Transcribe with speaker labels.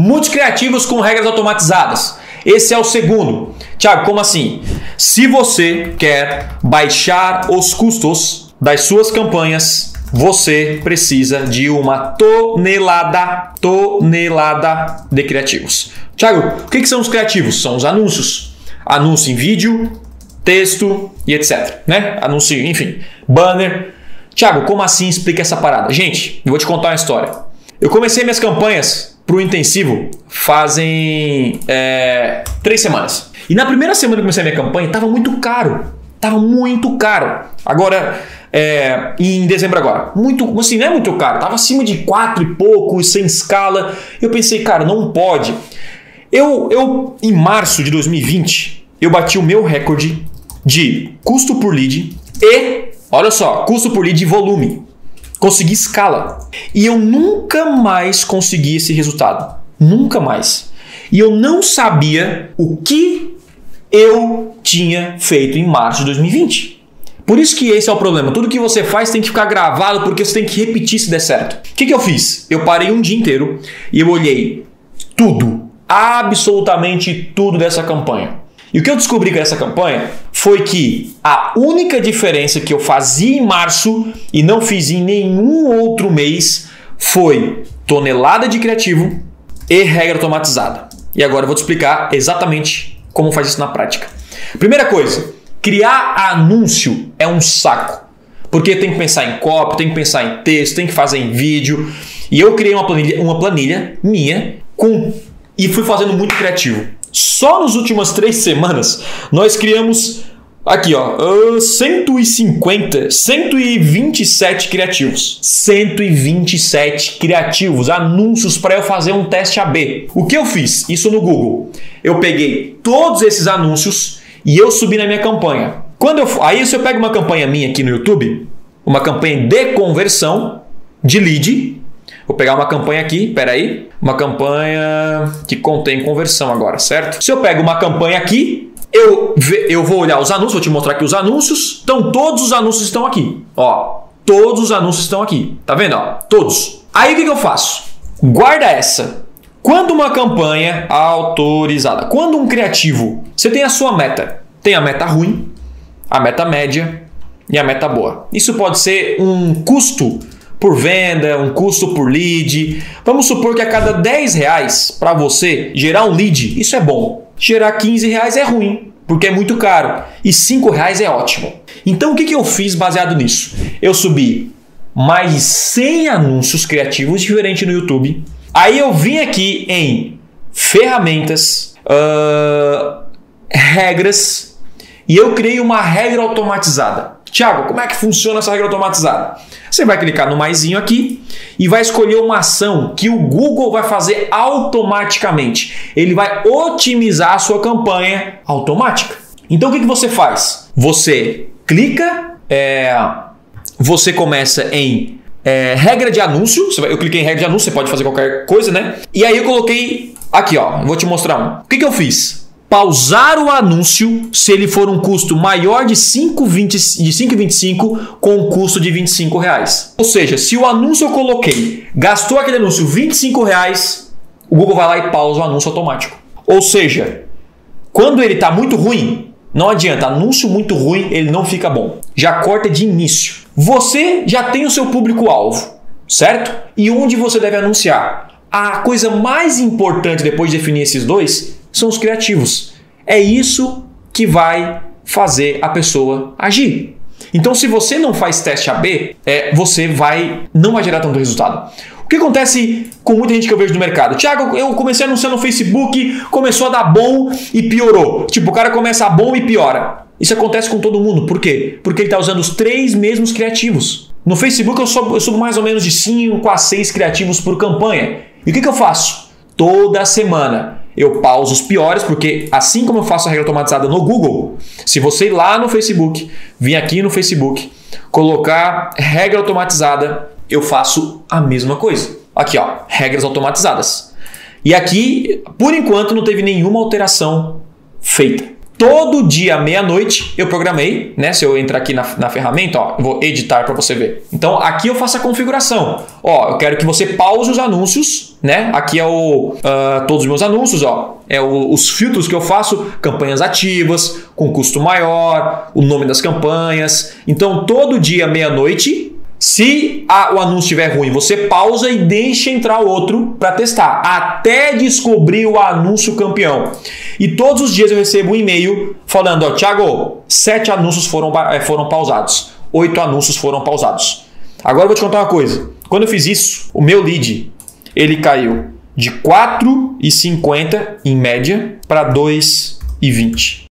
Speaker 1: muitos criativos com regras automatizadas. Esse é o segundo. Tiago, como assim? Se você quer baixar os custos das suas campanhas, você precisa de uma tonelada, tonelada de criativos. Tiago, o que, são os criativos? São os anúncios. Anúncio em vídeo, texto e etc. Né? Anúncio, enfim, banner. Tiago, como assim explica essa parada? Gente, eu vou te contar uma história. Eu comecei minhas campanhas para o intensivo fazem é, três semanas. E na primeira semana que comecei a minha campanha, estava muito caro. Tava muito caro. Agora, é, em dezembro agora, muito, assim, não é muito caro. Tava acima de quatro e pouco, sem escala. Eu pensei, cara, não pode. Eu, eu em março de 2020, eu bati o meu recorde de custo por lead e, olha só, custo por lead e volume. Consegui escala. E eu nunca mais consegui esse resultado. Nunca mais. E eu não sabia o que eu tinha feito em março de 2020. Por isso que esse é o problema. Tudo que você faz tem que ficar gravado porque você tem que repetir se der certo. O que, que eu fiz? Eu parei um dia inteiro e eu olhei tudo, absolutamente tudo dessa campanha. E o que eu descobri com essa campanha foi que a única diferença que eu fazia em março e não fiz em nenhum outro mês foi tonelada de criativo e regra automatizada. E agora eu vou te explicar exatamente como faz isso na prática. Primeira coisa, criar anúncio é um saco. Porque tem que pensar em copy, tem que pensar em texto, tem que fazer em vídeo. E eu criei uma planilha, uma planilha minha com e fui fazendo muito criativo. Só nas últimas três semanas nós criamos aqui ó 150, 127 criativos, 127 criativos, anúncios para eu fazer um teste AB. O que eu fiz? Isso no Google. Eu peguei todos esses anúncios e eu subi na minha campanha. Quando eu aí se eu pego uma campanha minha aqui no YouTube, uma campanha de conversão de lead, Vou pegar uma campanha aqui, peraí, uma campanha que contém conversão agora, certo? Se eu pego uma campanha aqui, eu, eu vou olhar os anúncios, vou te mostrar aqui os anúncios. Então todos os anúncios estão aqui, ó. Todos os anúncios estão aqui, tá vendo? Ó, todos. Aí o que, que eu faço? Guarda essa. Quando uma campanha autorizada, quando um criativo, você tem a sua meta, tem a meta ruim, a meta média e a meta boa. Isso pode ser um custo por venda, um custo por lead. Vamos supor que a cada 10 reais para você gerar um lead, isso é bom. Gerar 15 reais é ruim, porque é muito caro. E 5 reais é ótimo. Então o que, que eu fiz baseado nisso? Eu subi mais de 100 anúncios criativos diferentes no YouTube. Aí eu vim aqui em ferramentas, uh, regras, e eu criei uma regra automatizada. Tiago, como é que funciona essa regra automatizada? Você vai clicar no maisinho aqui e vai escolher uma ação que o Google vai fazer automaticamente. Ele vai otimizar a sua campanha automática. Então o que, que você faz? Você clica, é, você começa em é, regra de anúncio. Eu cliquei em regra de anúncio, você pode fazer qualquer coisa, né? E aí eu coloquei aqui, ó. Vou te mostrar um. O que, que eu fiz? Pausar o anúncio se ele for um custo maior de 5,25 com um custo de 25 reais. Ou seja, se o anúncio eu coloquei, gastou aquele anúncio 25 reais, o Google vai lá e pausa o anúncio automático. Ou seja, quando ele está muito ruim, não adianta, anúncio muito ruim, ele não fica bom. Já corta de início. Você já tem o seu público-alvo, certo? E onde você deve anunciar? A coisa mais importante depois de definir esses dois são os criativos. É isso que vai fazer a pessoa agir. Então, se você não faz teste AB, é, você vai não vai gerar tanto resultado. O que acontece com muita gente que eu vejo no mercado? Tiago, eu comecei a anunciar no Facebook, começou a dar bom e piorou. Tipo, o cara começa a bom e piora. Isso acontece com todo mundo. Por quê? Porque ele está usando os três mesmos criativos. No Facebook eu subo, eu subo mais ou menos de 5 a 6 criativos por campanha. E o que, que eu faço? Toda semana eu pauso os piores, porque assim como eu faço a regra automatizada no Google, se você ir lá no Facebook, vir aqui no Facebook, colocar regra automatizada, eu faço a mesma coisa. Aqui, ó, regras automatizadas. E aqui, por enquanto, não teve nenhuma alteração feita. Todo dia meia-noite eu programei, né? Se eu entrar aqui na, na ferramenta, ó, vou editar para você ver. Então aqui eu faço a configuração. Ó, eu quero que você pause os anúncios, né? Aqui é o uh, todos os meus anúncios, ó. É o, os filtros que eu faço, campanhas ativas, com custo maior, o nome das campanhas. Então todo dia meia-noite se a, o anúncio estiver ruim, você pausa e deixa entrar outro para testar, até descobrir o anúncio campeão. E todos os dias eu recebo um e-mail falando: ó, Thiago, sete anúncios foram, eh, foram pausados, oito anúncios foram pausados. Agora eu vou te contar uma coisa. Quando eu fiz isso, o meu lead ele caiu de 4,50 em média para 2,20.